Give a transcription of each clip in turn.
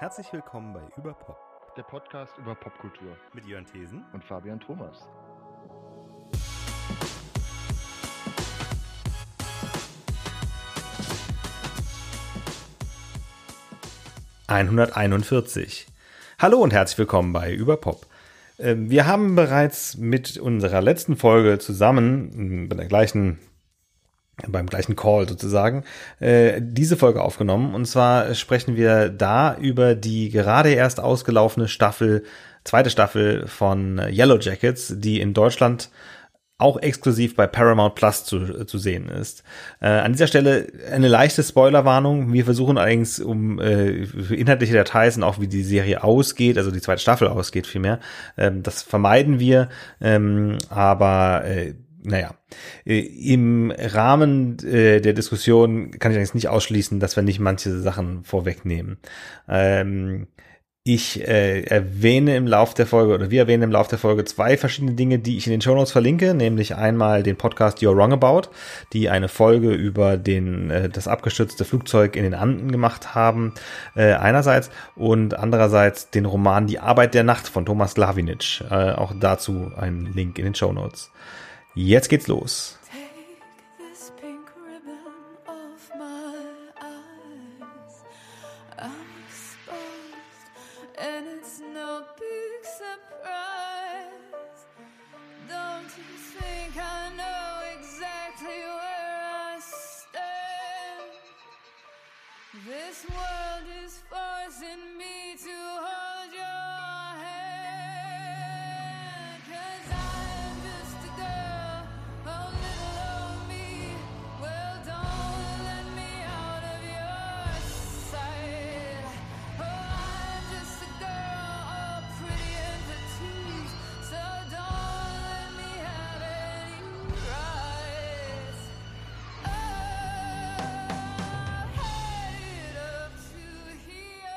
Herzlich willkommen bei Überpop der Podcast über Popkultur mit Jörn Thesen und Fabian Thomas. ...141. Hallo und herzlich willkommen bei Überpop. Ähm, wir haben bereits mit unserer letzten Folge zusammen, bei der gleichen beim gleichen Call sozusagen, äh, diese Folge aufgenommen. Und zwar sprechen wir da über die gerade erst ausgelaufene Staffel, zweite Staffel von Yellow Jackets, die in Deutschland auch exklusiv bei Paramount Plus zu, zu sehen ist. Äh, an dieser Stelle eine leichte Spoilerwarnung. Wir versuchen allerdings um äh, inhaltliche Details und auch wie die Serie ausgeht, also die zweite Staffel ausgeht vielmehr. Ähm, das vermeiden wir, ähm, aber äh, naja, äh, im Rahmen äh, der Diskussion kann ich eigentlich nicht ausschließen, dass wir nicht manche Sachen vorwegnehmen. Ähm, ich äh, erwähne im Lauf der Folge oder wir erwähnen im Lauf der Folge zwei verschiedene Dinge, die ich in den Shownotes verlinke, nämlich einmal den Podcast You're Wrong About, die eine Folge über den äh, das abgestürzte Flugzeug in den Anden gemacht haben, äh, einerseits und andererseits den Roman Die Arbeit der Nacht von Thomas Glavinic, äh, auch dazu ein Link in den Shownotes. Jetzt geht's los.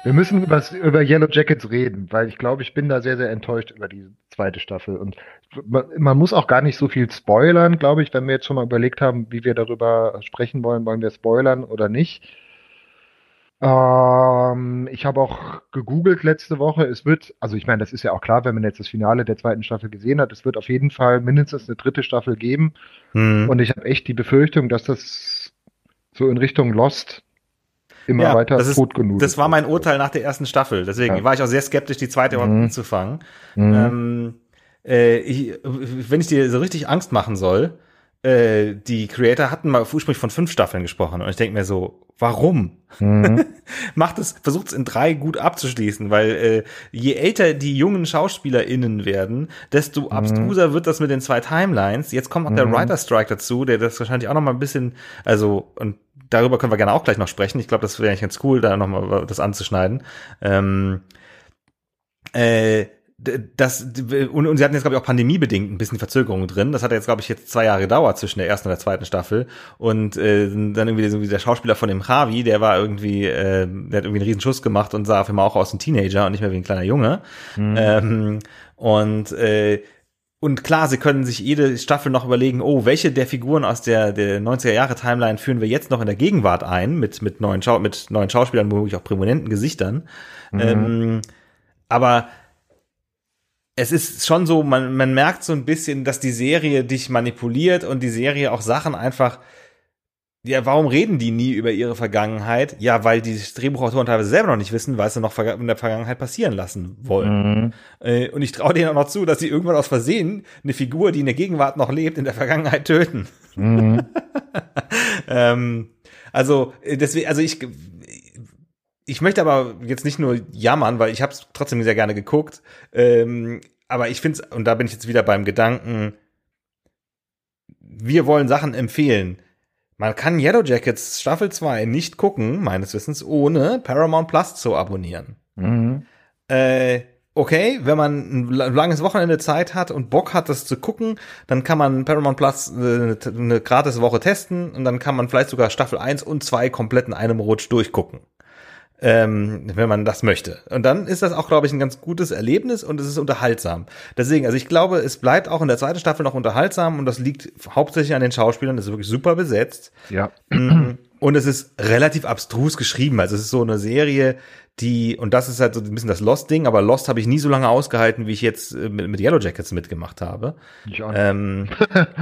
Wir müssen über, über Yellow Jackets reden, weil ich glaube, ich bin da sehr, sehr enttäuscht über die zweite Staffel. Und man, man muss auch gar nicht so viel spoilern, glaube ich, wenn wir jetzt schon mal überlegt haben, wie wir darüber sprechen wollen, wollen wir spoilern oder nicht. Ähm, ich habe auch gegoogelt letzte Woche. Es wird, also ich meine, das ist ja auch klar, wenn man jetzt das Finale der zweiten Staffel gesehen hat, es wird auf jeden Fall mindestens eine dritte Staffel geben. Hm. Und ich habe echt die Befürchtung, dass das so in Richtung Lost immer ja, weiter das tot genug. Das war mein Urteil nach der ersten Staffel. Deswegen ja. war ich auch sehr skeptisch, die zweite mhm. anzufangen. Mhm. Ähm, äh, ich, wenn ich dir so richtig Angst machen soll, äh, die Creator hatten mal ursprünglich von fünf Staffeln gesprochen und ich denke mir so, warum? Mhm. Macht es, versucht es in drei gut abzuschließen, weil äh, je älter die jungen SchauspielerInnen werden, desto mhm. abstruser wird das mit den zwei Timelines. Jetzt kommt auch der mhm. Writer Strike dazu, der das wahrscheinlich auch noch mal ein bisschen, also und darüber können wir gerne auch gleich noch sprechen. Ich glaube, das wäre eigentlich ganz cool, da nochmal das anzuschneiden. Ähm, äh, das, und, und sie hatten jetzt, glaube ich, auch pandemiebedingt ein bisschen Verzögerung drin. Das hat jetzt, glaube ich, jetzt zwei Jahre gedauert zwischen der ersten und der zweiten Staffel. Und äh, dann irgendwie, irgendwie der Schauspieler von dem Javi, der war irgendwie, äh, der hat irgendwie einen riesen Schuss gemacht und sah auf einmal auch aus ein Teenager und nicht mehr wie ein kleiner Junge. Mhm. Ähm, und äh, und klar, sie können sich jede Staffel noch überlegen, oh, welche der Figuren aus der, der 90er Jahre Timeline führen wir jetzt noch in der Gegenwart ein, mit, mit neuen, Schau mit neuen Schauspielern, womöglich auch prominenten Gesichtern. Mhm. Ähm, aber es ist schon so, man, man merkt so ein bisschen, dass die Serie dich manipuliert und die Serie auch Sachen einfach ja, warum reden die nie über ihre Vergangenheit? Ja, weil die Drehbuchautoren teilweise selber noch nicht wissen, was sie noch in der Vergangenheit passieren lassen wollen. Mhm. Äh, und ich traue denen auch noch zu, dass sie irgendwann aus Versehen eine Figur, die in der Gegenwart noch lebt, in der Vergangenheit töten. Mhm. ähm, also äh, deswegen, also ich ich möchte aber jetzt nicht nur jammern, weil ich habe es trotzdem sehr gerne geguckt. Ähm, aber ich finde und da bin ich jetzt wieder beim Gedanken, wir wollen Sachen empfehlen man kann Yellow Jackets Staffel 2 nicht gucken, meines Wissens, ohne Paramount Plus zu abonnieren. Mhm. Äh, okay, wenn man ein langes Wochenende Zeit hat und Bock hat, das zu gucken, dann kann man Paramount Plus äh, eine gratis Woche testen und dann kann man vielleicht sogar Staffel 1 und 2 komplett in einem Rutsch durchgucken ähm, wenn man das möchte. Und dann ist das auch, glaube ich, ein ganz gutes Erlebnis und es ist unterhaltsam. Deswegen, also ich glaube, es bleibt auch in der zweiten Staffel noch unterhaltsam und das liegt hauptsächlich an den Schauspielern. Das ist wirklich super besetzt. Ja. Und es ist relativ abstrus geschrieben. Also es ist so eine Serie, die, und das ist halt so ein bisschen das Lost-Ding, aber Lost habe ich nie so lange ausgehalten, wie ich jetzt äh, mit, mit Yellow Jackets mitgemacht habe. Ich auch ähm,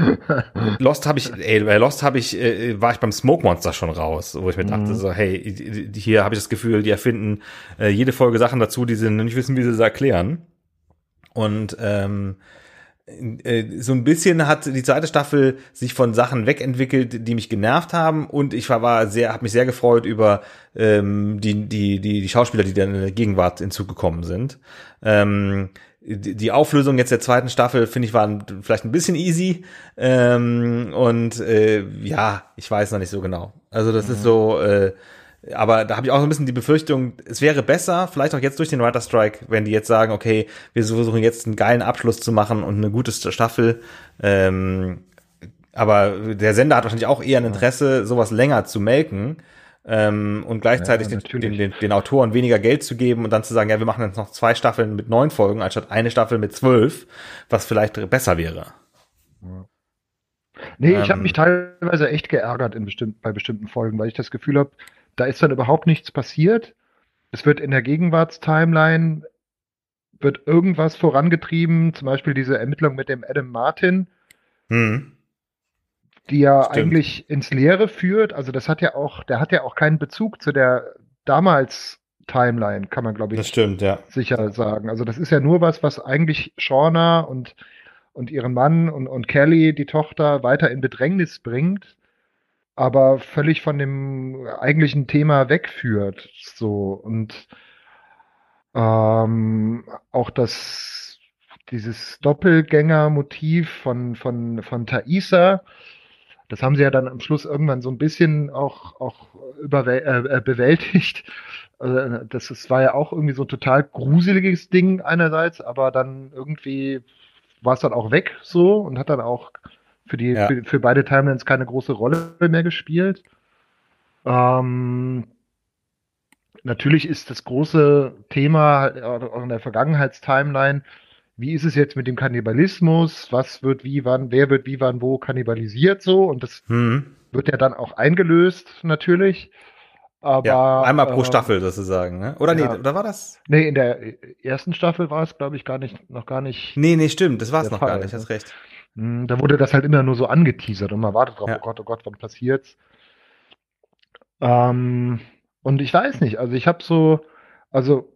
Lost habe ich, ey, bei Lost habe ich, äh, war ich beim Smoke Monster schon raus, wo ich mir dachte, mhm. so, hey, hier habe ich das Gefühl, die erfinden äh, jede Folge Sachen dazu, die sie nicht wissen, wie sie es erklären. Und ähm, äh, so ein bisschen hat die zweite Staffel sich von Sachen wegentwickelt, die mich genervt haben und ich war, war sehr, habe mich sehr gefreut über ähm, die, die, die, die Schauspieler, die dann in der Gegenwart hinzugekommen sind. Ähm, die, die Auflösung jetzt der zweiten Staffel, finde ich, war vielleicht ein bisschen easy. Ähm, und äh, ja, ich weiß noch nicht so genau. Also das mhm. ist so, äh, aber da habe ich auch so ein bisschen die Befürchtung, es wäre besser, vielleicht auch jetzt durch den Writer Strike, wenn die jetzt sagen, okay, wir versuchen jetzt einen geilen Abschluss zu machen und eine gute Staffel. Ähm, aber der Sender hat wahrscheinlich auch eher ein Interesse, sowas länger zu melken ähm, und gleichzeitig ja, den, den, den, den, Autoren weniger Geld zu geben und dann zu sagen, ja, wir machen jetzt noch zwei Staffeln mit neun Folgen, anstatt eine Staffel mit zwölf, was vielleicht besser wäre. Ja. Nee, ähm, ich habe mich teilweise echt geärgert in bestimmt, bei bestimmten Folgen, weil ich das Gefühl habe, da ist dann überhaupt nichts passiert. Es wird in der Gegenwartstimeline wird irgendwas vorangetrieben, zum Beispiel diese Ermittlung mit dem Adam Martin, hm. die ja Stimmt. eigentlich ins Leere führt. Also das hat ja auch, der hat ja auch keinen Bezug zu der damals Timeline, kann man glaube ich stimmt, ja. sicher sagen. Also das ist ja nur was, was eigentlich Shauna und und ihren Mann und, und Kelly, die Tochter, weiter in Bedrängnis bringt aber völlig von dem eigentlichen Thema wegführt. So und ähm, auch das dieses Doppelgänger-Motiv von von von Thaisa, das haben sie ja dann am Schluss irgendwann so ein bisschen auch auch äh bewältigt. Also das, das war ja auch irgendwie so ein total gruseliges Ding einerseits, aber dann irgendwie war es dann auch weg so und hat dann auch für, die, ja. für, für, beide Timelines keine große Rolle mehr gespielt. Ähm, natürlich ist das große Thema auch in der Vergangenheitstimeline, wie ist es jetzt mit dem Kannibalismus? Was wird wie, wann, wer wird wie, wann, wo kannibalisiert so? Und das hm. wird ja dann auch eingelöst, natürlich. Aber, ja, einmal pro äh, Staffel sozusagen, ne? Oder ja, nee, oder war das? Nee, in der ersten Staffel war es, glaube ich, gar nicht, noch gar nicht. Nee, nee, stimmt, das war es noch Fall, gar nicht, hast recht. Hm, da wurde das halt immer nur so angeteasert und man wartet drauf, ja. oh Gott, oh Gott, wann passiert's? Ähm, und ich weiß nicht, also ich habe so, also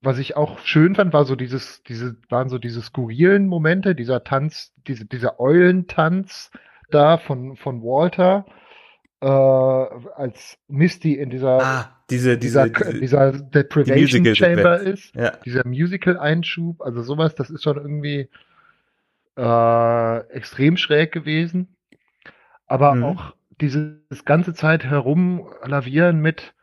was ich auch schön fand, war so dieses, diese, waren so diese skurrilen Momente, dieser Tanz, diese, dieser Eulentanz da von, von Walter, äh, als Misty in dieser, ah, diese, diese, dieser, dieser Deprivation die Chamber ist, ja. dieser Musical-Einschub, also sowas, das ist schon irgendwie, äh, extrem schräg gewesen. Aber mhm. auch dieses ganze Zeit herumlavieren mit,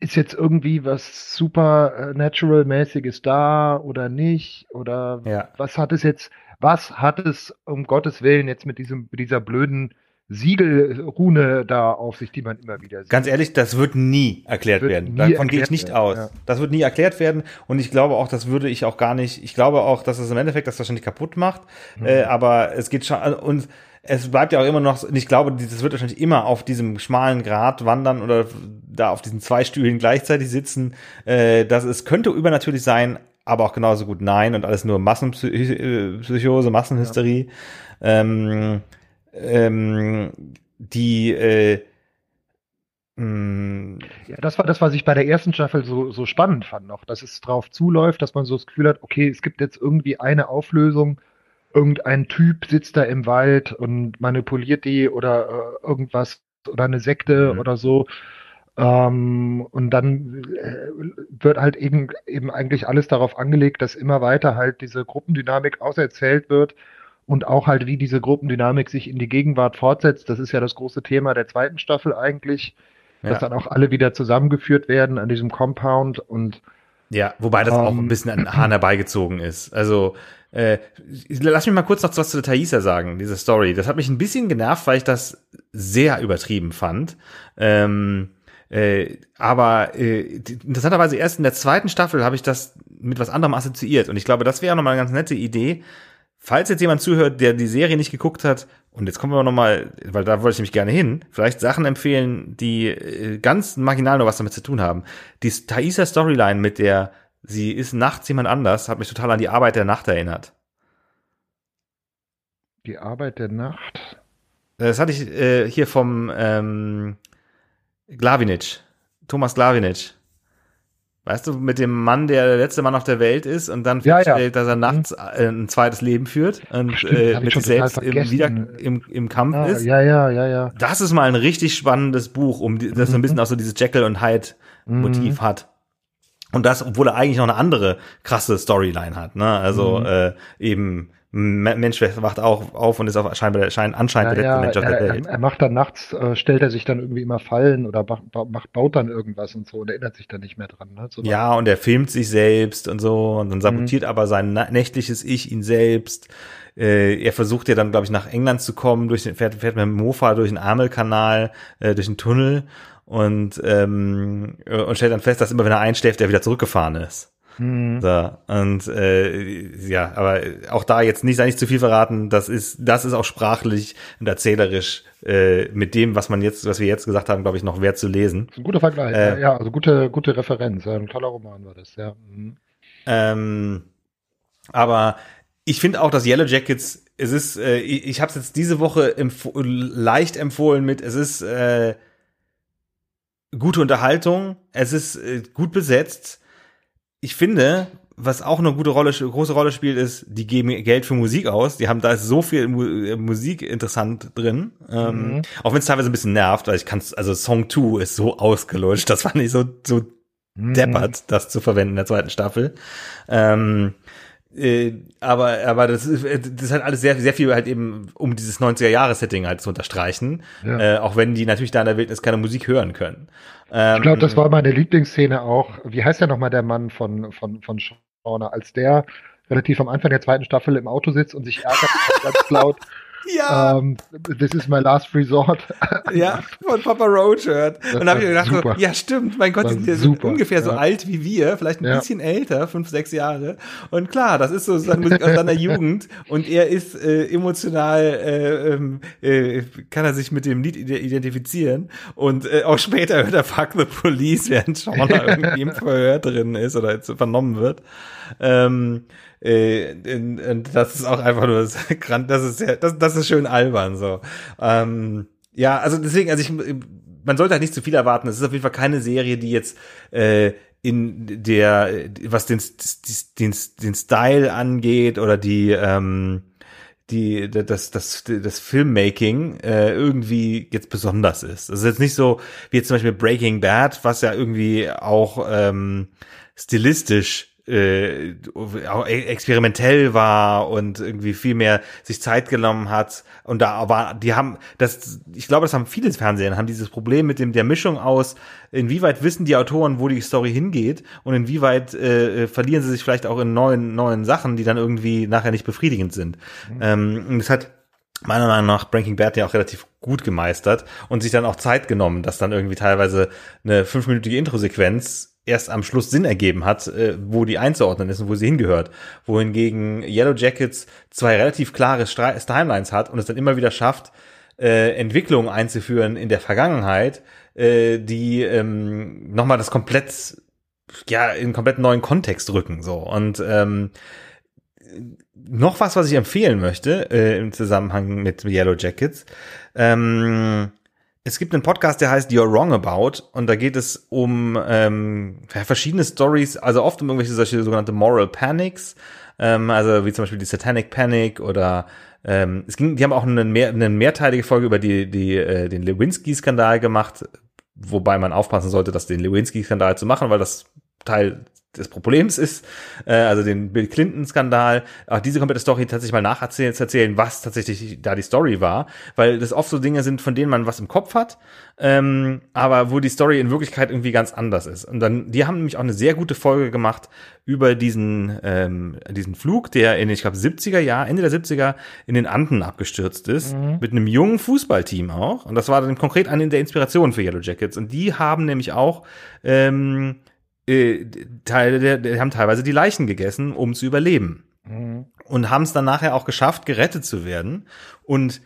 ist jetzt irgendwie was super natural-mäßiges da oder nicht? Oder ja. was hat es jetzt, was hat es um Gottes Willen jetzt mit diesem, mit dieser blöden Siegelrune da auf sich, die man immer wieder sieht. Ganz ehrlich, das wird nie erklärt wird werden. Nie Davon gehe ich nicht werden, aus. Ja. Das wird nie erklärt werden und ich glaube auch, das würde ich auch gar nicht, ich glaube auch, dass es im Endeffekt das wahrscheinlich kaputt macht, mhm. äh, aber es geht schon, und es bleibt ja auch immer noch, ich glaube, das wird wahrscheinlich immer auf diesem schmalen Grat wandern oder da auf diesen zwei Stühlen gleichzeitig sitzen, äh, dass es könnte übernatürlich sein, aber auch genauso gut nein und alles nur Massenpsychose, Massenhysterie. Ja. Ähm, ähm, die äh, mm, ja, das war das, was ich bei der ersten Staffel so, so spannend fand noch, dass es drauf zuläuft, dass man so das Gefühl hat, okay, es gibt jetzt irgendwie eine Auflösung, irgendein Typ sitzt da im Wald und manipuliert die oder äh, irgendwas oder eine Sekte mhm. oder so. Ähm, und dann äh, wird halt eben, eben eigentlich alles darauf angelegt, dass immer weiter halt diese Gruppendynamik auserzählt wird und auch halt, wie diese Gruppendynamik sich in die Gegenwart fortsetzt. Das ist ja das große Thema der zweiten Staffel eigentlich, ja. dass dann auch alle wieder zusammengeführt werden an diesem Compound und ja, wobei das um, auch ein ähm, bisschen an Hahn herbeigezogen ist. Also, äh, lass mich mal kurz noch was zu Thaisa sagen, diese Story. Das hat mich ein bisschen genervt, weil ich das sehr übertrieben fand. Ähm, äh, aber äh, interessanterweise erst in der zweiten Staffel habe ich das mit was anderem assoziiert. Und ich glaube, das wäre nochmal eine ganz nette Idee, falls jetzt jemand zuhört, der die Serie nicht geguckt hat, und jetzt kommen wir noch mal, weil da wollte ich nämlich gerne hin, vielleicht Sachen empfehlen, die äh, ganz marginal noch was damit zu tun haben. Die Thaisa Storyline mit der sie ist nachts jemand anders, hat mich total an die Arbeit der Nacht erinnert. Die Arbeit der Nacht? Das hatte ich äh, hier vom ähm, Glavinic, Thomas Glavinic. Weißt du, mit dem Mann, der der letzte Mann auf der Welt ist und dann ja, feststellt, ja. dass er nachts äh, ein zweites Leben führt und Stimmt, äh, mit sich selbst im, wieder im, im Kampf ja, ist. Ja, ja, ja, ja. Das ist mal ein richtig spannendes Buch, um das mhm. so ein bisschen auch so dieses Jekyll und Hyde Motiv mhm. hat. Und das, obwohl er eigentlich noch eine andere krasse Storyline hat. Ne? Also mhm. äh, eben Mensch wacht auch auf und ist auf scheinbar schein, anscheinend ja, der letzte ja, Mensch auf der Welt. Er, er macht dann nachts, äh, stellt er sich dann irgendwie immer Fallen oder macht, baut dann irgendwas und so und erinnert sich dann nicht mehr dran. Ne? So ja, und er filmt sich selbst und so und dann sabotiert mhm. aber sein nächtliches Ich ihn selbst. Äh, er versucht ja dann, glaube ich, nach England zu kommen, durch den, fährt, fährt mit dem Mofa durch den Ärmelkanal, äh, durch den Tunnel und, ähm, und stellt dann fest, dass immer wenn er einschläft, er wieder zurückgefahren ist. Mhm. So, und äh, ja, aber auch da jetzt nicht, nicht zu viel verraten, das ist, das ist auch sprachlich und erzählerisch äh, mit dem, was man jetzt, was wir jetzt gesagt haben, glaube ich, noch wert zu lesen. ein guter Vergleich, äh, ja, also gute, gute Referenz. Ein toller Roman war das, ja. Mhm. Ähm, aber ich finde auch, dass Yellow Jackets, es ist, äh, ich, ich habe es jetzt diese Woche empf leicht empfohlen mit, es ist äh, gute Unterhaltung, es ist äh, gut besetzt. Ich finde, was auch eine gute Rolle, große Rolle spielt, ist, die geben Geld für Musik aus. Die haben da ist so viel Mu äh, Musik interessant drin. Ähm, mhm. auch wenn es teilweise ein bisschen nervt, weil ich kann also Song 2 ist so ausgelutscht. Das fand ich so, so mhm. deppert, das zu verwenden in der zweiten Staffel. Ähm, äh, aber aber das ist, das ist halt alles sehr sehr viel halt eben um dieses 90er Jahre Setting halt zu unterstreichen. Ja. äh, auch wenn die natürlich da in der Wildnis keine Musik hören können. Ähm, ich glaube das war meine Lieblingsszene auch. Wie heißt ja nochmal der Mann von von von Schauner als der relativ am Anfang der zweiten Staffel im Auto sitzt und sich ärgert ganz laut ja. Um, ähm, this is my last resort. ja, von Papa Roach hört. Und dann habe ich gedacht, super. ja stimmt, mein Gott, die sind ungefähr ja. so alt wie wir, vielleicht ein ja. bisschen älter, fünf, sechs Jahre. Und klar, das ist so seine Musik aus seiner Jugend. Und er ist äh, emotional, äh, ähm, äh, kann er sich mit dem Lied identifizieren. Und äh, auch später hört er Fuck the Police, während Shauna irgendwie im Verhör drin ist oder vernommen wird. Ähm, äh, in, das ist auch einfach nur das ist sehr, das, das ist schön albern so. Ähm, ja, also deswegen, also ich, man sollte halt nicht zu viel erwarten. Es ist auf jeden Fall keine Serie, die jetzt äh, in der, was den, den, den Style angeht oder die ähm, die das das das Filmmaking äh, irgendwie jetzt besonders ist. Das ist jetzt nicht so wie jetzt zum Beispiel Breaking Bad, was ja irgendwie auch ähm, stilistisch äh, e-, experimentell war und irgendwie viel mehr sich Zeit genommen hat und da war die haben das ich glaube das haben viele Fernsehen haben dieses Problem mit dem der Mischung aus inwieweit wissen die Autoren wo die Story hingeht und inwieweit äh, verlieren sie sich vielleicht auch in neuen neuen Sachen die dann irgendwie nachher nicht befriedigend sind mhm. ähm, und das hat meiner Meinung nach Breaking Bad ja auch relativ gut gemeistert und sich dann auch Zeit genommen, dass dann irgendwie teilweise eine fünfminütige Introsequenz erst am Schluss Sinn ergeben hat, äh, wo die einzuordnen ist und wo sie hingehört. Wohingegen Yellow Jackets zwei relativ klare Timelines hat und es dann immer wieder schafft, äh, Entwicklungen einzuführen in der Vergangenheit, äh, die ähm, nochmal das komplett, ja, in komplett neuen Kontext rücken. So. Und ähm, noch was, was ich empfehlen möchte äh, im Zusammenhang mit Yellow Jackets. Ähm, es gibt einen Podcast, der heißt You're Wrong About und da geht es um ähm, verschiedene Stories, also oft um irgendwelche solche sogenannte Moral Panics, ähm, also wie zum Beispiel die Satanic Panic oder ähm, es ging, die haben auch eine, mehr, eine mehrteilige Folge über die, die, äh, den Lewinsky-Skandal gemacht, wobei man aufpassen sollte, das den Lewinsky-Skandal zu machen, weil das Teil des Problems ist, äh, also den Bill Clinton-Skandal, auch diese komplette Story tatsächlich mal nacherzählen, erzählen, was tatsächlich da die Story war, weil das oft so Dinge sind, von denen man was im Kopf hat, ähm, aber wo die Story in Wirklichkeit irgendwie ganz anders ist. Und dann, die haben nämlich auch eine sehr gute Folge gemacht über diesen, ähm, diesen Flug, der in, ich glaube, 70er Jahr, Ende der 70er in den Anden abgestürzt ist, mhm. mit einem jungen Fußballteam auch. Und das war dann konkret eine der Inspirationen für Yellow Jackets. Und die haben nämlich auch ähm, äh, Teile der, die haben teilweise die Leichen gegessen, um zu überleben. Mhm. und haben es dann nachher auch geschafft, gerettet zu werden. Und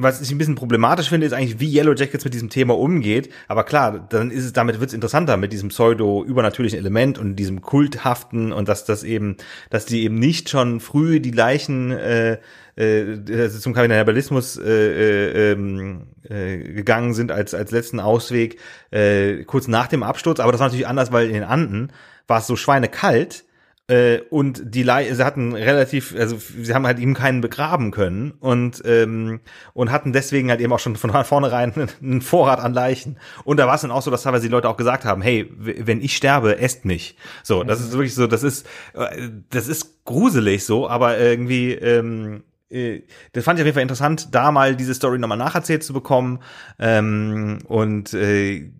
was ich ein bisschen problematisch finde, ist eigentlich, wie Yellow Jackets mit diesem Thema umgeht. Aber klar, dann ist es, damit wird es interessanter mit diesem pseudo-übernatürlichen Element und diesem kulthaften und dass das eben, dass die eben nicht schon früh die Leichen äh, äh, zum Kannibalismus äh, äh, ähm, äh, gegangen sind als als letzten Ausweg äh, kurz nach dem Absturz. Aber das war natürlich anders, weil in den Anden war es so schweinekalt äh, und die Le sie hatten relativ, also sie haben halt eben keinen begraben können und ähm, und hatten deswegen halt eben auch schon von vornherein einen Vorrat an Leichen. Und da war es dann auch so, dass teilweise die Leute auch gesagt haben, hey, wenn ich sterbe, esst mich. So, das ist wirklich so, das ist äh, das ist gruselig so, aber irgendwie ähm, äh, das fand ich auf jeden Fall interessant, da mal diese Story nochmal nacherzählt zu bekommen. Ähm, und äh,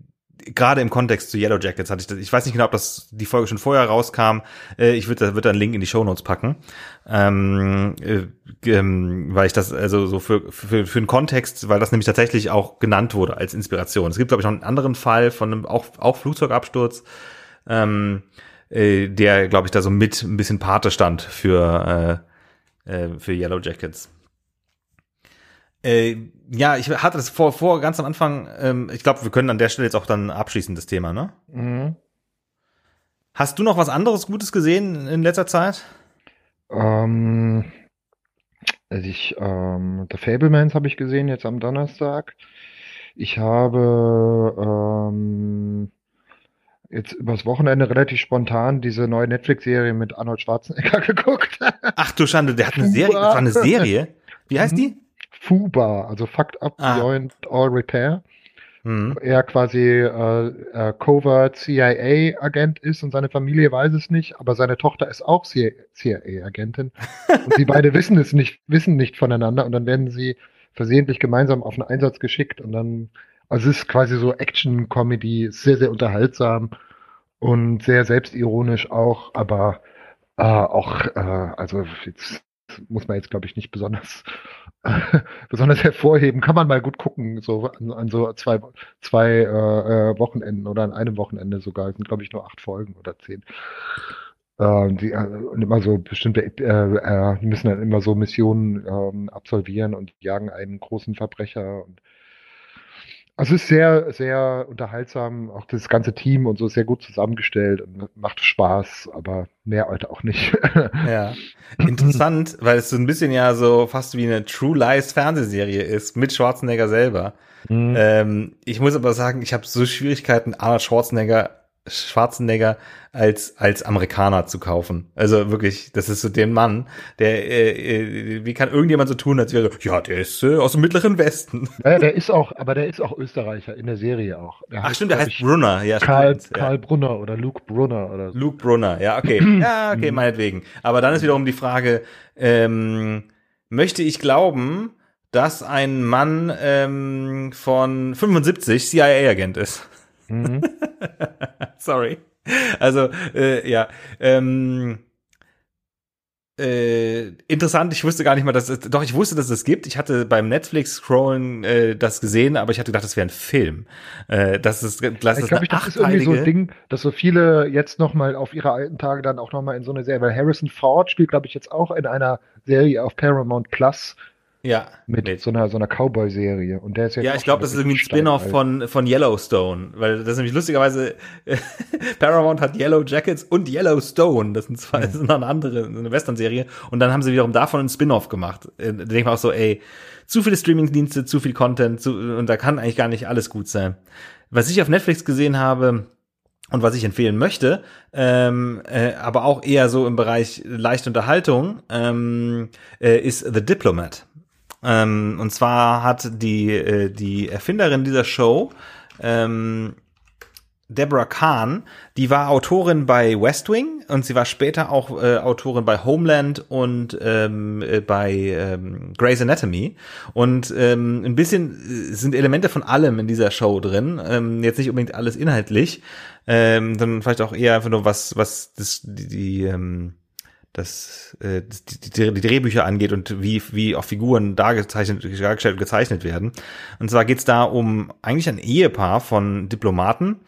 gerade im Kontext zu Yellow Jackets hatte ich das, ich weiß nicht genau, ob das die Folge schon vorher rauskam. Äh, ich würde da wird einen Link in die Show Notes packen, ähm, äh, ähm, weil ich das also so für für für einen Kontext, weil das nämlich tatsächlich auch genannt wurde als Inspiration. Es gibt glaube ich noch einen anderen Fall von einem auch auch Flugzeugabsturz, ähm, äh, der glaube ich da so mit ein bisschen Pate stand für äh, äh, für Yellow Jackets. Äh, ja, ich hatte das vor, vor ganz am Anfang, ähm, ich glaube, wir können an der Stelle jetzt auch dann abschließen, das Thema, ne? Mhm. Hast du noch was anderes Gutes gesehen in letzter Zeit? Ähm, also ich, ähm, The Fablemans habe ich gesehen jetzt am Donnerstag. Ich habe ähm, jetzt übers Wochenende relativ spontan diese neue Netflix-Serie mit Arnold Schwarzenegger geguckt. Ach du Schande, der hat eine Serie, das war eine Serie. Wie heißt die? FUBA, also Fucked Up ah. Beyond All Repair. Mhm. Er quasi äh, äh, Covert CIA-Agent ist und seine Familie weiß es nicht, aber seine Tochter ist auch CIA-Agentin. und sie beide wissen es nicht, wissen nicht voneinander und dann werden sie versehentlich gemeinsam auf einen Einsatz geschickt und dann, also es ist quasi so Action-Comedy, sehr, sehr unterhaltsam und sehr selbstironisch auch, aber äh, auch, äh, also jetzt muss man jetzt, glaube ich, nicht besonders, besonders hervorheben. Kann man mal gut gucken, so an, an so zwei, zwei äh, äh Wochenenden oder an einem Wochenende sogar. Es sind, glaube ich, nur acht Folgen oder zehn. Äh, die, äh, und immer so bestimmte, äh, äh, die müssen dann immer so Missionen ähm, absolvieren und jagen einen großen Verbrecher und also es ist sehr, sehr unterhaltsam, auch das ganze Team und so ist sehr gut zusammengestellt und macht Spaß, aber mehr heute auch nicht. ja. Interessant, weil es so ein bisschen ja so fast wie eine True Lies Fernsehserie ist mit Schwarzenegger selber. Mhm. Ähm, ich muss aber sagen, ich habe so Schwierigkeiten, Arnold Schwarzenegger Schwarzenegger als als Amerikaner zu kaufen. Also wirklich, das ist so der Mann, der äh, äh, wie kann irgendjemand so tun, als wäre ja, der ist äh, aus dem mittleren Westen. Ja, der ist auch, aber der ist auch Österreicher in der Serie auch. Der Ach heißt, stimmt, der heißt Brunner, ja Karl, stimmt. Karl ja. Brunner oder Luke Brunner oder so. Luke Brunner, ja okay, ja okay, meinetwegen. Aber dann ist wiederum die Frage, ähm, möchte ich glauben, dass ein Mann ähm, von 75 CIA-Agent ist? Mhm. Sorry. Also, äh, ja. Ähm, äh, interessant, ich wusste gar nicht mal, dass es, doch, ich wusste, dass es gibt. Ich hatte beim Netflix-Scrollen äh, das gesehen, aber ich hatte gedacht, das wäre ein Film. Äh, das ist, das ich glaube, das ist irgendwie so ein Ding, dass so viele jetzt nochmal auf ihre alten Tage dann auch nochmal in so eine Serie, weil Harrison Ford spielt, glaube ich, jetzt auch in einer Serie auf Paramount Plus ja. Mit, mit. so einer, so einer Cowboy-Serie. Und der ist jetzt Ja, ich glaube, das ist irgendwie ein Spin-off von, von Yellowstone. Weil das ist nämlich lustigerweise, Paramount hat Yellow Jackets und Yellowstone. Das sind zwei, das sind eine andere, eine Western-Serie. Und dann haben sie wiederum davon einen Spin-off gemacht. Äh, da denkt man auch so, ey, zu viele Streaming-Dienste, zu viel Content, zu, und da kann eigentlich gar nicht alles gut sein. Was ich auf Netflix gesehen habe, und was ich empfehlen möchte, ähm, äh, aber auch eher so im Bereich leichte Unterhaltung, ähm, äh, ist The Diplomat. Ähm, und zwar hat die, äh, die Erfinderin dieser Show, ähm, Deborah Kahn, die war Autorin bei West Wing und sie war später auch äh, Autorin bei Homeland und ähm, äh, bei ähm, Grey's Anatomy. Und ähm, ein bisschen äh, sind Elemente von allem in dieser Show drin. Ähm, jetzt nicht unbedingt alles inhaltlich, ähm, sondern vielleicht auch eher einfach nur was, was das, die, die ähm, das, äh, die, die, die Drehbücher angeht und wie, wie auch Figuren dargezeichnet, dargestellt und gezeichnet werden. Und zwar geht's da um eigentlich ein Ehepaar von Diplomaten,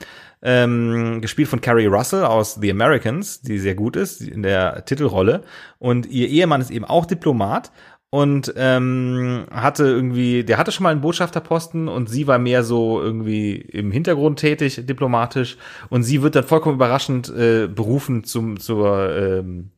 ähm, gespielt von Carrie Russell aus The Americans, die sehr gut ist in der Titelrolle. Und ihr Ehemann ist eben auch Diplomat und ähm, hatte irgendwie, der hatte schon mal einen Botschafterposten und sie war mehr so irgendwie im Hintergrund tätig, diplomatisch. Und sie wird dann vollkommen überraschend äh, berufen zum zur ähm,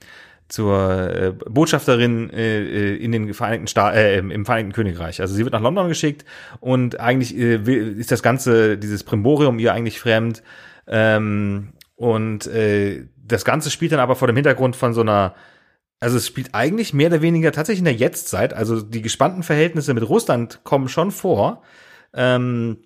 zur äh, Botschafterin äh, äh in den Vereinigten Staaten, äh, im Vereinigten Königreich. Also sie wird nach London geschickt und eigentlich äh, ist das ganze, dieses Primborium ihr eigentlich fremd. Ähm, und äh, das Ganze spielt dann aber vor dem Hintergrund von so einer also es spielt eigentlich mehr oder weniger tatsächlich in der Jetztzeit. Also die gespannten Verhältnisse mit Russland kommen schon vor. Ähm,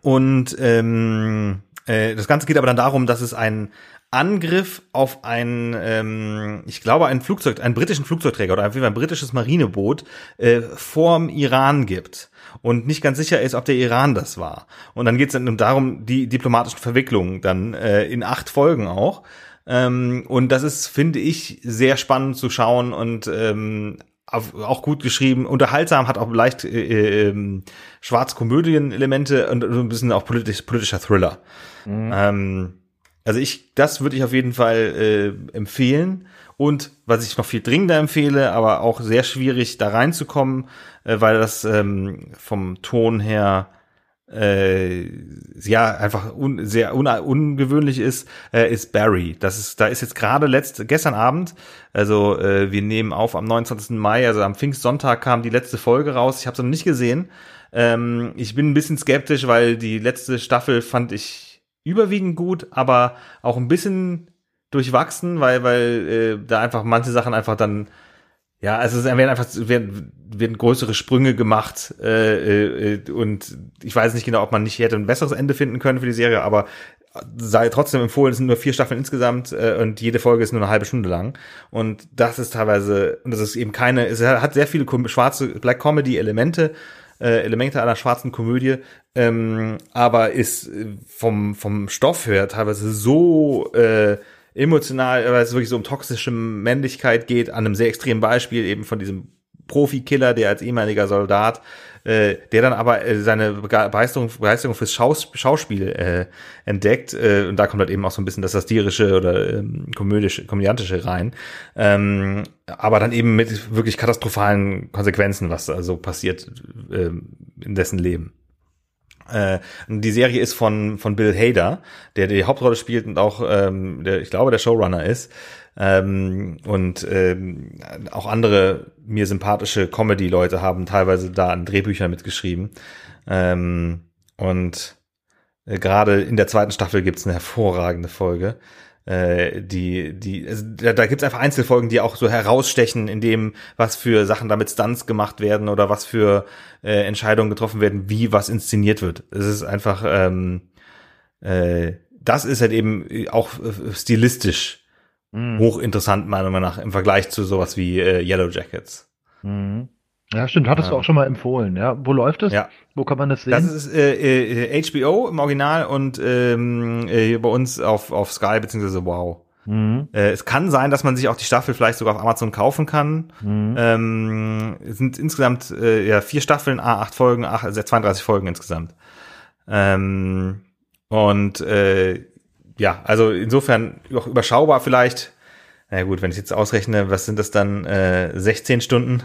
und ähm, äh, das Ganze geht aber dann darum, dass es ein Angriff auf ein, ähm, ich glaube, ein Flugzeug, einen britischen Flugzeugträger oder einfach ein britisches Marineboot äh, vorm Iran gibt und nicht ganz sicher ist, ob der Iran das war. Und dann geht es dann darum, die diplomatischen Verwicklungen dann äh, in acht Folgen auch. Ähm, und das ist, finde ich, sehr spannend zu schauen und ähm, auch gut geschrieben, unterhaltsam, hat auch leicht äh, äh, Schwarzkomödien-Elemente und ein bisschen auch politisch, politischer Thriller. Mhm. Ähm, also ich, das würde ich auf jeden Fall äh, empfehlen. Und was ich noch viel dringender empfehle, aber auch sehr schwierig da reinzukommen, äh, weil das ähm, vom Ton her äh, ja einfach un, sehr un, ungewöhnlich ist, äh, ist Barry. Das ist, da ist jetzt gerade letzt, gestern Abend, also äh, wir nehmen auf am 29. Mai, also am Pfingstsonntag kam die letzte Folge raus. Ich habe es noch nicht gesehen. Ähm, ich bin ein bisschen skeptisch, weil die letzte Staffel fand ich überwiegend gut, aber auch ein bisschen durchwachsen, weil, weil äh, da einfach manche Sachen einfach dann ja, also es werden einfach werden, werden größere Sprünge gemacht äh, äh, und ich weiß nicht genau, ob man nicht hätte ein besseres Ende finden können für die Serie, aber sei trotzdem empfohlen, es sind nur vier Staffeln insgesamt äh, und jede Folge ist nur eine halbe Stunde lang. Und das ist teilweise und das ist eben keine, es hat sehr viele schwarze Black Comedy Elemente äh, Elemente einer schwarzen Komödie, ähm, aber ist äh, vom, vom Stoff her teilweise so äh, emotional, weil es wirklich so um toxische Männlichkeit geht, an einem sehr extremen Beispiel eben von diesem Profikiller, der als ehemaliger Soldat äh, der dann aber äh, seine Begeisterung, Begeisterung fürs Schaus Schauspiel äh, entdeckt. Äh, und da kommt halt eben auch so ein bisschen das Satirische oder ähm, komödische, komödiantische rein. Ähm, aber dann eben mit wirklich katastrophalen Konsequenzen, was also passiert äh, in dessen Leben. Äh, die Serie ist von von Bill Hader, der die Hauptrolle spielt und auch ähm, der, ich glaube der Showrunner ist ähm, und ähm, auch andere mir sympathische Comedy-Leute haben teilweise da an Drehbüchern mitgeschrieben. Ähm, und äh, gerade in der zweiten Staffel gibt's eine hervorragende Folge. Äh, die, die, also da, da gibt's einfach Einzelfolgen, die auch so herausstechen, in dem, was für Sachen damit Stunts gemacht werden oder was für äh, Entscheidungen getroffen werden, wie was inszeniert wird. Es ist einfach, ähm, äh, das ist halt eben auch äh, stilistisch Mhm. Hochinteressant, meiner Meinung nach, im Vergleich zu sowas wie äh, Yellow Jackets. Mhm. Ja, stimmt, hattest ja. du auch schon mal empfohlen, ja. Wo läuft es? Ja. Wo kann man das sehen? Das ist äh, äh, HBO im Original und ähm, äh, bei uns auf, auf Sky beziehungsweise Wow. Mhm. Äh, es kann sein, dass man sich auch die Staffel vielleicht sogar auf Amazon kaufen kann. Mhm. Ähm, es sind insgesamt äh, ja, vier Staffeln, acht Folgen, ach, also 32 Folgen insgesamt. Ähm, und äh, ja, also insofern auch überschaubar vielleicht. Na gut, wenn ich jetzt ausrechne, was sind das dann äh, 16 Stunden,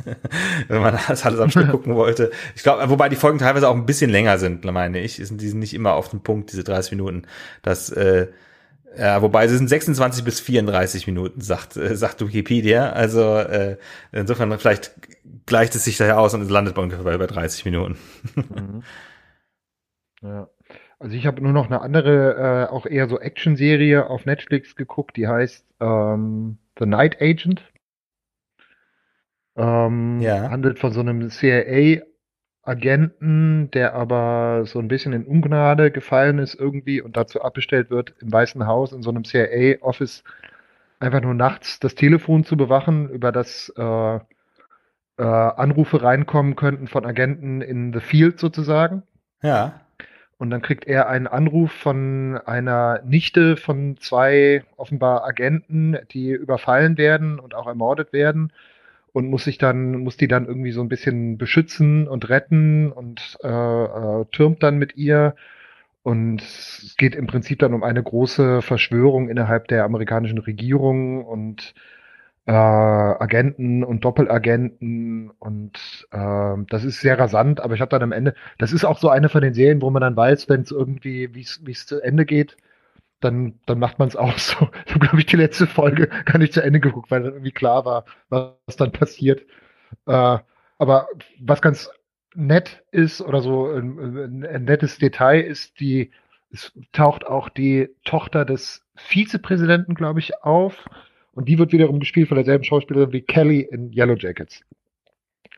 wenn man das alles am Stück gucken wollte. Ich glaube, wobei die Folgen teilweise auch ein bisschen länger sind, meine ich. Die sind nicht immer auf dem Punkt, diese 30 Minuten. Das, äh, ja, wobei sie sind 26 bis 34 Minuten, sagt, äh, sagt Wikipedia. Also äh, insofern vielleicht gleicht es sich daher aus und es landet bei ungefähr bei 30 Minuten. mhm. Ja. Also ich habe nur noch eine andere, äh, auch eher so Action-Serie auf Netflix geguckt, die heißt ähm, The Night Agent. Ähm, ja. Handelt von so einem CIA-Agenten, der aber so ein bisschen in Ungnade gefallen ist irgendwie und dazu abbestellt wird, im Weißen Haus in so einem CIA-Office einfach nur nachts das Telefon zu bewachen, über das äh, äh, Anrufe reinkommen könnten von Agenten in the Field sozusagen. Ja. Und dann kriegt er einen Anruf von einer Nichte von zwei offenbar Agenten, die überfallen werden und auch ermordet werden und muss sich dann, muss die dann irgendwie so ein bisschen beschützen und retten und äh, äh, türmt dann mit ihr. Und es geht im Prinzip dann um eine große Verschwörung innerhalb der amerikanischen Regierung und äh, Agenten und Doppelagenten und äh, das ist sehr rasant, aber ich habe dann am Ende, das ist auch so eine von den Serien, wo man dann weiß, wenn es irgendwie, wie es zu Ende geht, dann, dann macht man es auch so. Ich habe, glaube ich, die letzte Folge gar nicht zu Ende geguckt, weil dann irgendwie klar war, was dann passiert. Äh, aber was ganz nett ist oder so ein, ein nettes Detail ist, die, es taucht auch die Tochter des Vizepräsidenten, glaube ich, auf. Und die wird wiederum gespielt von derselben Schauspielerin wie Kelly in Yellow Jackets.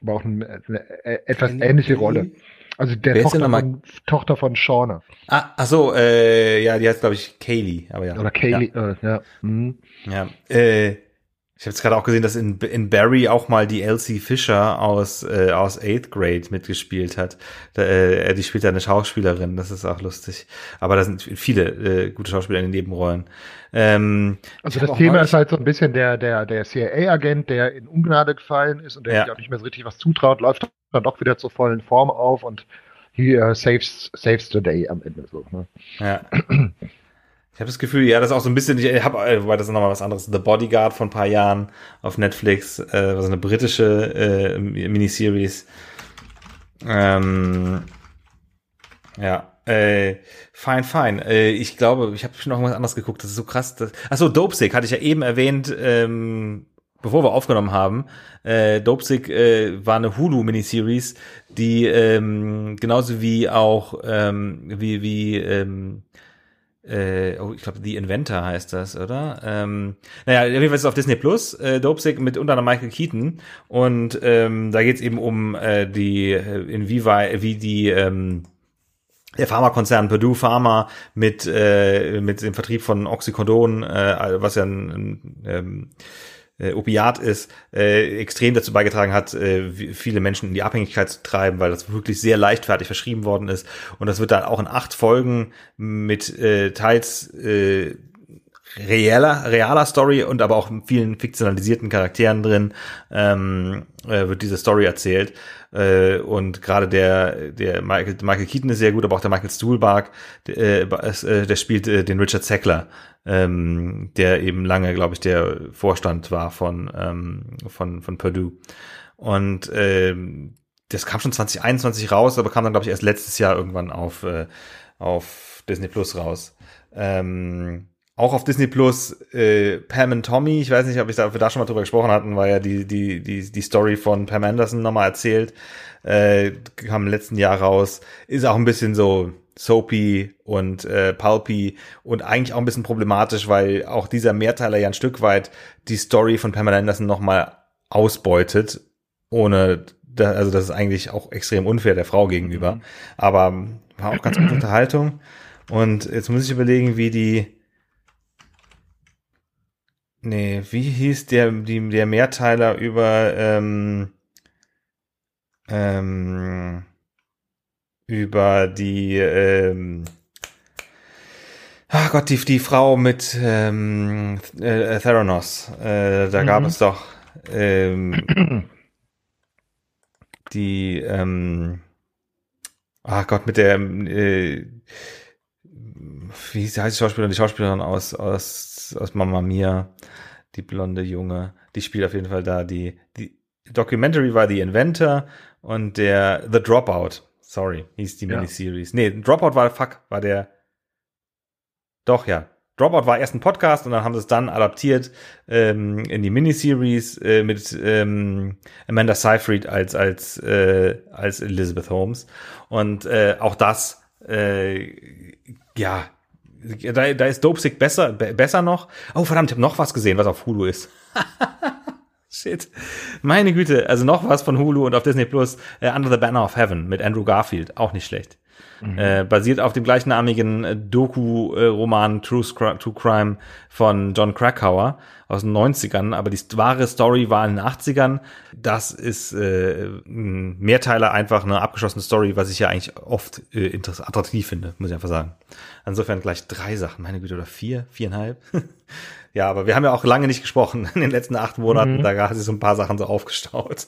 Aber auch eine, eine etwas ähnliche Rolle. Also der Wer Tochter von, Tochter von Shauna. Ah, ach so, äh, ja, die heißt, glaube ich, Kaylee. Aber ja. Oder Kaylee, ja. Äh, ja. Mhm. ja. Äh, ich habe jetzt gerade auch gesehen, dass in, in Barry auch mal die Elsie Fisher aus, äh, aus Eighth Grade mitgespielt hat. Da, äh, die spielt ja eine Schauspielerin, das ist auch lustig. Aber da sind viele äh, gute Schauspieler in den Nebenrollen. Ähm, also das Thema ist halt so ein bisschen der, der, der CIA-Agent, der in Ungnade gefallen ist und der ja. sich auch nicht mehr so richtig was zutraut, läuft dann doch wieder zur vollen Form auf und he uh, saves, saves the day am Ende so. Ne? Ja. Ich habe das Gefühl, ja, das ist auch so ein bisschen, ich habe, äh, wobei das ist nochmal was anderes, The Bodyguard von ein paar Jahren auf Netflix, äh, was eine britische äh, Miniseries. Ähm, ja, äh, fine, fine. Äh, ich glaube, ich habe schon noch was anderes geguckt. Das ist so krass. Dass, achso, Dopesick hatte ich ja eben erwähnt, ähm, bevor wir aufgenommen haben. Äh, Dopesick äh, war eine Hulu-Miniseries, die ähm, genauso wie auch ähm, wie wie ähm, äh, oh, ich glaube, The Inventor heißt das, oder? Ähm, naja, auf jeden Fall ist es auf Disney Plus, äh, Dopesick mit unter anderem Michael Keaton. Und ähm, da geht es eben um äh, die, äh, inwieweit, wie die ähm, der Pharmakonzern Purdue Pharma mit äh, mit dem Vertrieb von Oxycodon, äh, was ja ein, ein ähm, äh, Opiat ist, äh, extrem dazu beigetragen hat, äh, viele Menschen in die Abhängigkeit zu treiben, weil das wirklich sehr leichtfertig verschrieben worden ist. Und das wird dann auch in acht Folgen mit äh, teils äh, realer, realer Story und aber auch vielen fiktionalisierten Charakteren drin ähm, äh, wird diese Story erzählt. Äh, und gerade der, der Michael, Michael Keaton ist sehr gut, aber auch der Michael Stuhlbarg, der, äh, der spielt äh, den Richard Sackler, ähm, der eben lange, glaube ich, der Vorstand war von, ähm, von, von Purdue. Und ähm, das kam schon 2021 raus, aber kam dann, glaube ich, erst letztes Jahr irgendwann auf, äh, auf Disney Plus raus. Ähm, auch auf Disney Plus äh, Pam und Tommy, ich weiß nicht, ob, ich da, wir da schon mal drüber gesprochen hatten, war ja die, die, die, die Story von Pam Anderson nochmal erzählt. Äh, kam im letzten Jahr raus. Ist auch ein bisschen so soapy und äh, pulpy und eigentlich auch ein bisschen problematisch, weil auch dieser Mehrteiler ja ein Stück weit die Story von Pamela Anderson nochmal ausbeutet, ohne, da, also das ist eigentlich auch extrem unfair der Frau gegenüber. Mhm. Aber war auch ganz gute Unterhaltung. Und jetzt muss ich überlegen, wie die, Nee, wie hieß der, die, der Mehrteiler über, ähm, ähm, über die, ähm, ach Gott, die, die Frau mit ähm, äh, Theranos. Äh, da mhm. gab es doch ähm, die, ähm, ach Gott, mit der, äh, wie heißt die Schauspielerin, die Schauspielerin aus, aus, aus Mamma Mia? die blonde Junge. Die spielt auf jeden Fall da die, die Documentary war The Inventor und der The Dropout. Sorry, hieß die ja. Miniseries. Nee, Dropout war, fuck, war der, doch, ja. Dropout war erst ein Podcast und dann haben sie es dann adaptiert ähm, in die Miniseries äh, mit ähm, Amanda Seyfried als als äh, als Elizabeth Holmes und äh, auch das äh, ja da, da ist Dopesick besser, besser noch. Oh, verdammt, ich habe noch was gesehen, was auf Hulu ist. Shit. Meine Güte, also noch was von Hulu und auf Disney Plus, äh, Under the Banner of Heaven mit Andrew Garfield, auch nicht schlecht. Mhm. Äh, basiert auf dem gleichnamigen äh, Doku-Roman True, True Crime von John Krakauer aus den 90ern, aber die wahre Story war in den 80ern. Das ist äh, ein Mehrteiler, einfach eine abgeschlossene Story, was ich ja eigentlich oft äh, attraktiv finde, muss ich einfach sagen. Insofern gleich drei Sachen, meine Güte, oder vier, viereinhalb. ja, aber wir haben ja auch lange nicht gesprochen in den letzten acht Monaten, mhm. da hat sich so ein paar Sachen so aufgestaut.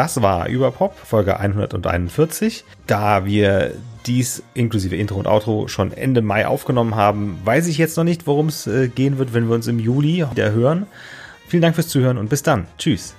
Das war Überpop, Folge 141. Da wir dies inklusive Intro und Outro schon Ende Mai aufgenommen haben, weiß ich jetzt noch nicht, worum es äh, gehen wird, wenn wir uns im Juli wieder hören. Vielen Dank fürs Zuhören und bis dann. Tschüss.